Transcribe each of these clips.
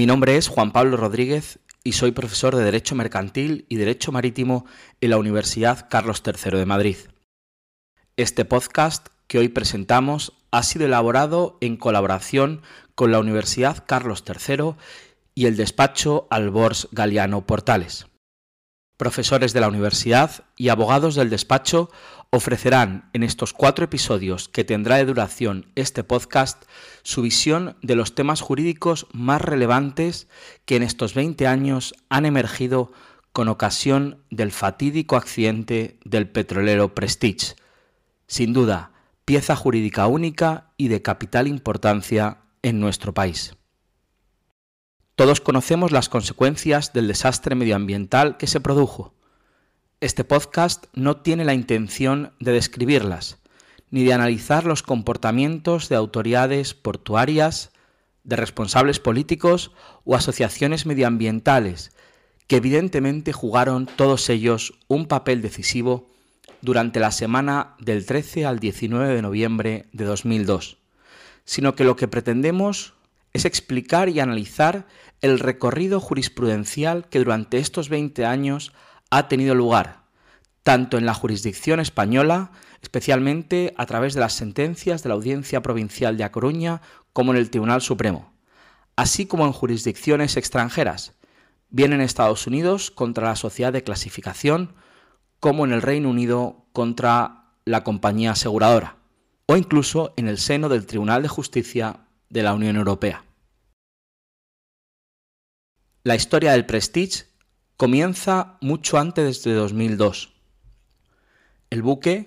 Mi nombre es Juan Pablo Rodríguez y soy profesor de Derecho Mercantil y Derecho Marítimo en la Universidad Carlos III de Madrid. Este podcast que hoy presentamos ha sido elaborado en colaboración con la Universidad Carlos III y el despacho Albors Galiano Portales. Profesores de la universidad y abogados del despacho ofrecerán en estos cuatro episodios que tendrá de duración este podcast su visión de los temas jurídicos más relevantes que en estos 20 años han emergido con ocasión del fatídico accidente del petrolero Prestige. Sin duda, pieza jurídica única y de capital importancia en nuestro país. Todos conocemos las consecuencias del desastre medioambiental que se produjo. Este podcast no tiene la intención de describirlas, ni de analizar los comportamientos de autoridades portuarias, de responsables políticos o asociaciones medioambientales, que evidentemente jugaron todos ellos un papel decisivo durante la semana del 13 al 19 de noviembre de 2002, sino que lo que pretendemos es explicar y analizar el recorrido jurisprudencial que durante estos 20 años ha tenido lugar, tanto en la jurisdicción española, especialmente a través de las sentencias de la Audiencia Provincial de A Coruña, como en el Tribunal Supremo, así como en jurisdicciones extranjeras, bien en Estados Unidos contra la sociedad de clasificación, como en el Reino Unido contra la compañía aseguradora, o incluso en el seno del Tribunal de Justicia de la Unión Europea. La historia del Prestige comienza mucho antes de 2002. El buque,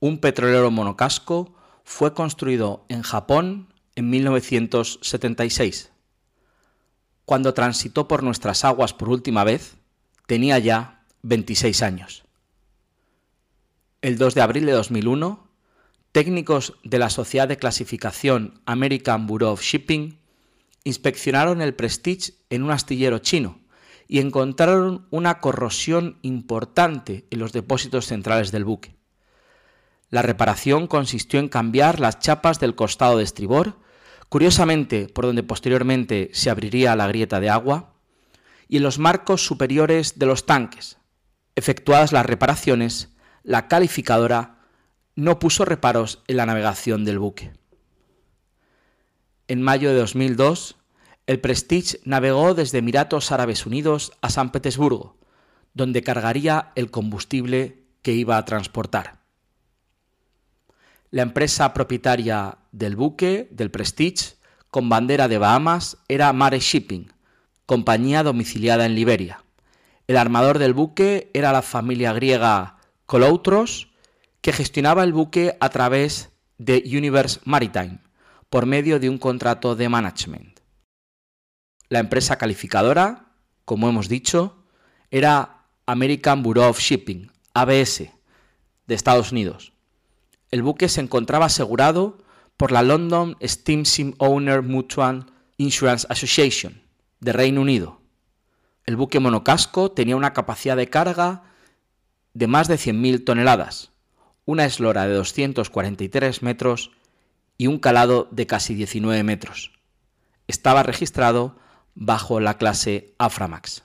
un petrolero monocasco, fue construido en Japón en 1976. Cuando transitó por nuestras aguas por última vez, tenía ya 26 años. El 2 de abril de 2001, técnicos de la Sociedad de Clasificación American Bureau of Shipping inspeccionaron el Prestige en un astillero chino y encontraron una corrosión importante en los depósitos centrales del buque. La reparación consistió en cambiar las chapas del costado de estribor, curiosamente por donde posteriormente se abriría la grieta de agua, y en los marcos superiores de los tanques. Efectuadas las reparaciones, la calificadora no puso reparos en la navegación del buque. En mayo de 2002, el Prestige navegó desde Emiratos Árabes Unidos a San Petersburgo, donde cargaría el combustible que iba a transportar. La empresa propietaria del buque, del Prestige, con bandera de Bahamas, era Mare Shipping, compañía domiciliada en Liberia. El armador del buque era la familia griega Koloutros, que gestionaba el buque a través de Universe Maritime por medio de un contrato de management. La empresa calificadora, como hemos dicho, era American Bureau of Shipping, ABS, de Estados Unidos. El buque se encontraba asegurado por la London Steam Sim Owner Mutual Insurance Association, de Reino Unido. El buque monocasco tenía una capacidad de carga de más de 100.000 toneladas una eslora de 243 metros y un calado de casi 19 metros. Estaba registrado bajo la clase Aframax.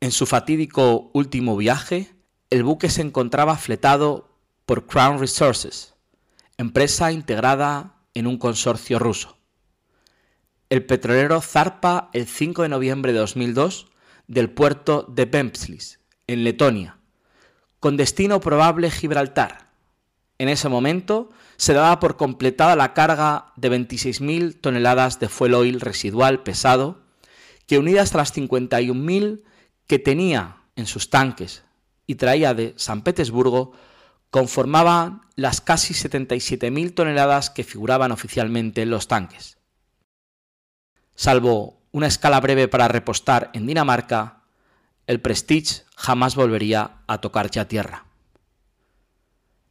En su fatídico último viaje, el buque se encontraba fletado por Crown Resources, empresa integrada en un consorcio ruso. El petrolero zarpa el 5 de noviembre de 2002 del puerto de Bempslis, en Letonia, con destino probable Gibraltar. En ese momento se daba por completada la carga de 26.000 toneladas de fuel oil residual pesado, que unidas a las 51.000 que tenía en sus tanques y traía de San Petersburgo, conformaban las casi 77.000 toneladas que figuraban oficialmente en los tanques. Salvo una escala breve para repostar en Dinamarca, el Prestige jamás volvería a tocar ya tierra.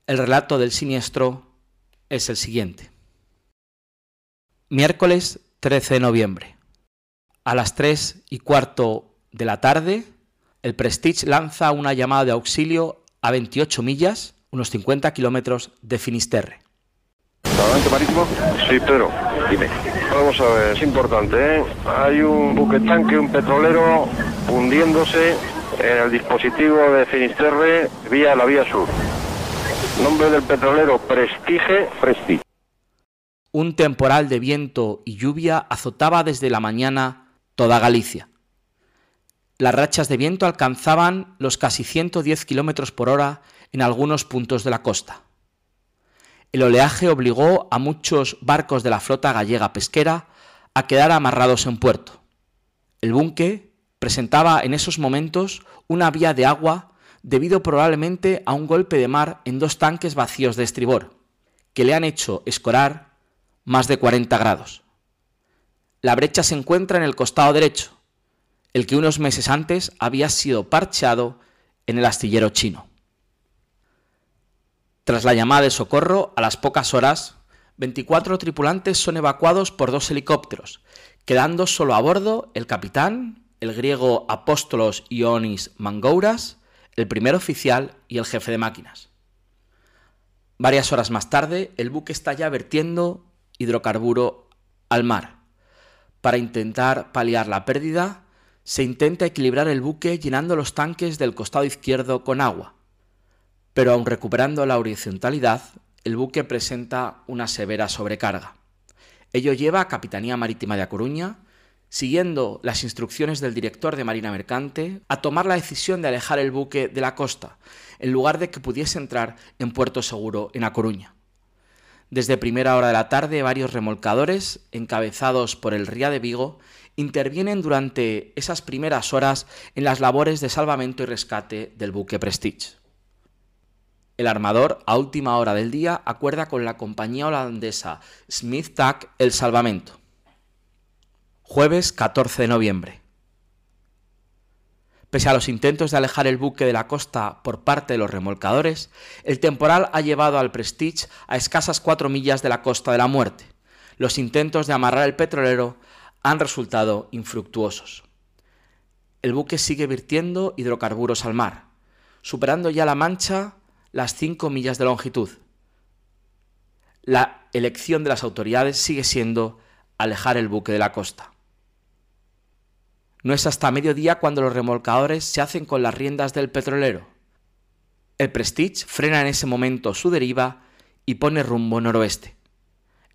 El relato del siniestro es el siguiente. Miércoles 13 de noviembre. A las 3 y cuarto de la tarde, el Prestige lanza una llamada de auxilio a 28 millas unos 50 kilómetros de Finisterre. ¿Salvamento marítimo? Sí, Pedro. Dime. Vamos a ver, es importante, ¿eh? Hay un buque tanque, un petrolero hundiéndose en el dispositivo de Finisterre vía la vía sur. Nombre del petrolero Prestige Prestige. Un temporal de viento y lluvia azotaba desde la mañana toda Galicia. Las rachas de viento alcanzaban los casi 110 kilómetros por hora en algunos puntos de la costa. El oleaje obligó a muchos barcos de la flota gallega pesquera a quedar amarrados en puerto. El buque presentaba en esos momentos una vía de agua debido probablemente a un golpe de mar en dos tanques vacíos de estribor, que le han hecho escorar más de 40 grados. La brecha se encuentra en el costado derecho, el que unos meses antes había sido parcheado en el astillero chino. Tras la llamada de socorro, a las pocas horas, 24 tripulantes son evacuados por dos helicópteros, quedando solo a bordo el capitán, el griego Apóstolos Ionis Mangouras, el primer oficial y el jefe de máquinas. Varias horas más tarde, el buque está ya vertiendo hidrocarburo al mar. Para intentar paliar la pérdida, se intenta equilibrar el buque llenando los tanques del costado izquierdo con agua. Pero aun recuperando la horizontalidad, el buque presenta una severa sobrecarga. Ello lleva a Capitanía Marítima de A Coruña, siguiendo las instrucciones del director de Marina Mercante, a tomar la decisión de alejar el buque de la costa, en lugar de que pudiese entrar en puerto seguro en A Coruña. Desde primera hora de la tarde, varios remolcadores, encabezados por el Ría de Vigo, intervienen durante esas primeras horas en las labores de salvamento y rescate del buque Prestige. El armador, a última hora del día, acuerda con la compañía holandesa Smith Tack el salvamento. Jueves 14 de noviembre. Pese a los intentos de alejar el buque de la costa por parte de los remolcadores, el temporal ha llevado al Prestige a escasas cuatro millas de la costa de la muerte. Los intentos de amarrar el petrolero han resultado infructuosos. El buque sigue virtiendo hidrocarburos al mar, superando ya la mancha las 5 millas de longitud. La elección de las autoridades sigue siendo alejar el buque de la costa. No es hasta mediodía cuando los remolcadores se hacen con las riendas del petrolero. El Prestige frena en ese momento su deriva y pone rumbo noroeste.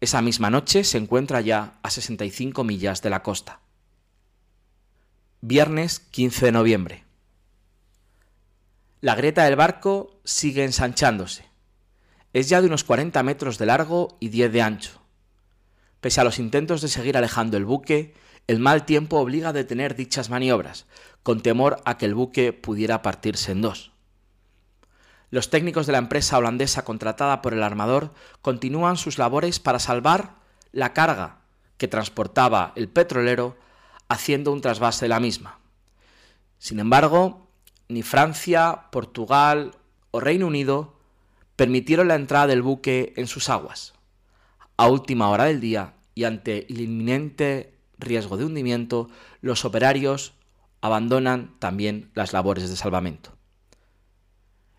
Esa misma noche se encuentra ya a 65 millas de la costa. Viernes 15 de noviembre. La grieta del barco sigue ensanchándose. Es ya de unos 40 metros de largo y 10 de ancho. Pese a los intentos de seguir alejando el buque, el mal tiempo obliga a detener dichas maniobras, con temor a que el buque pudiera partirse en dos. Los técnicos de la empresa holandesa contratada por el armador continúan sus labores para salvar la carga que transportaba el petrolero haciendo un trasvase de la misma. Sin embargo, ni Francia, Portugal o Reino Unido permitieron la entrada del buque en sus aguas. A última hora del día y ante el inminente riesgo de hundimiento, los operarios abandonan también las labores de salvamento.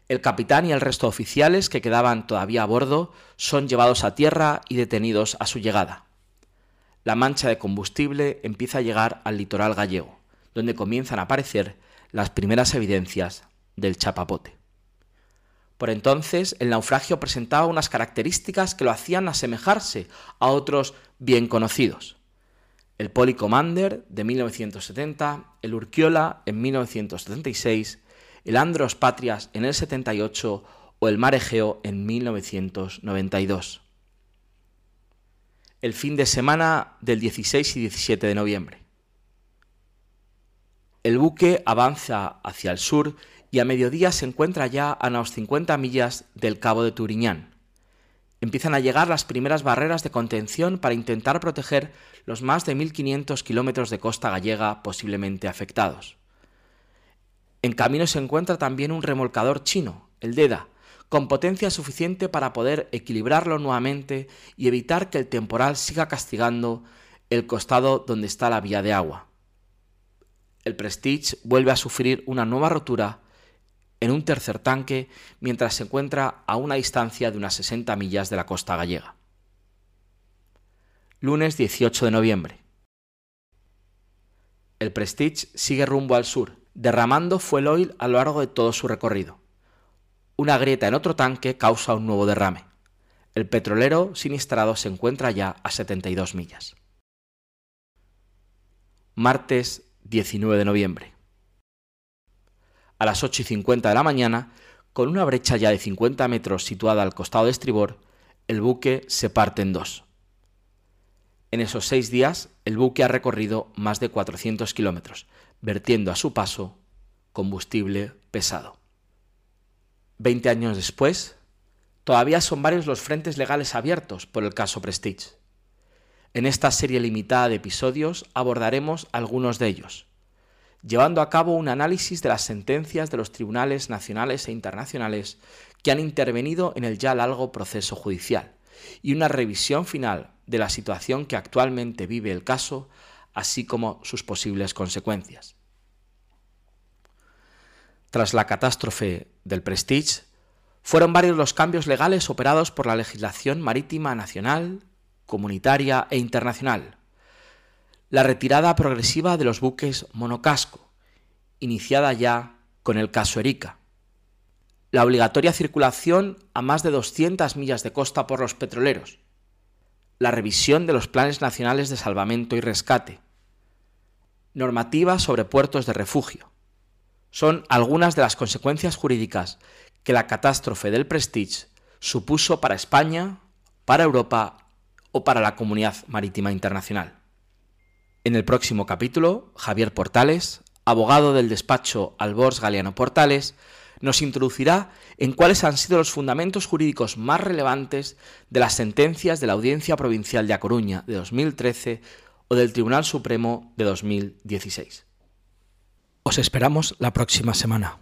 El capitán y el resto de oficiales que quedaban todavía a bordo son llevados a tierra y detenidos a su llegada. La mancha de combustible empieza a llegar al litoral gallego, donde comienzan a aparecer las primeras evidencias del chapapote. Por entonces, el naufragio presentaba unas características que lo hacían asemejarse a otros bien conocidos. El Poli Commander de 1970, el Urquiola en 1976 el Andros Patrias en el 78 o el Mar Egeo en 1992. El fin de semana del 16 y 17 de noviembre. El buque avanza hacia el sur y a mediodía se encuentra ya a unas 50 millas del Cabo de Turiñán. Empiezan a llegar las primeras barreras de contención para intentar proteger los más de 1.500 kilómetros de costa gallega posiblemente afectados. En camino se encuentra también un remolcador chino, el DEDA, con potencia suficiente para poder equilibrarlo nuevamente y evitar que el temporal siga castigando el costado donde está la vía de agua. El Prestige vuelve a sufrir una nueva rotura en un tercer tanque mientras se encuentra a una distancia de unas 60 millas de la costa gallega. Lunes 18 de noviembre. El Prestige sigue rumbo al sur, derramando fuel oil a lo largo de todo su recorrido. Una grieta en otro tanque causa un nuevo derrame. El petrolero siniestrado se encuentra ya a 72 millas. Martes 19 de noviembre. A las 8 y 50 de la mañana, con una brecha ya de 50 metros situada al costado de estribor, el buque se parte en dos. En esos seis días, el buque ha recorrido más de 400 kilómetros, vertiendo a su paso combustible pesado. Veinte años después, todavía son varios los frentes legales abiertos por el caso Prestige. En esta serie limitada de episodios abordaremos algunos de ellos, llevando a cabo un análisis de las sentencias de los tribunales nacionales e internacionales que han intervenido en el ya largo proceso judicial y una revisión final de la situación que actualmente vive el caso, así como sus posibles consecuencias. Tras la catástrofe del Prestige, fueron varios los cambios legales operados por la legislación marítima nacional, comunitaria e internacional. La retirada progresiva de los buques monocasco, iniciada ya con el caso Erika la obligatoria circulación a más de 200 millas de costa por los petroleros, la revisión de los planes nacionales de salvamento y rescate, normativa sobre puertos de refugio. Son algunas de las consecuencias jurídicas que la catástrofe del Prestige supuso para España, para Europa o para la comunidad marítima internacional. En el próximo capítulo, Javier Portales, abogado del despacho Albors Galeano Portales, nos introducirá en cuáles han sido los fundamentos jurídicos más relevantes de las sentencias de la Audiencia Provincial de A Coruña de 2013 o del Tribunal Supremo de 2016. Os esperamos la próxima semana.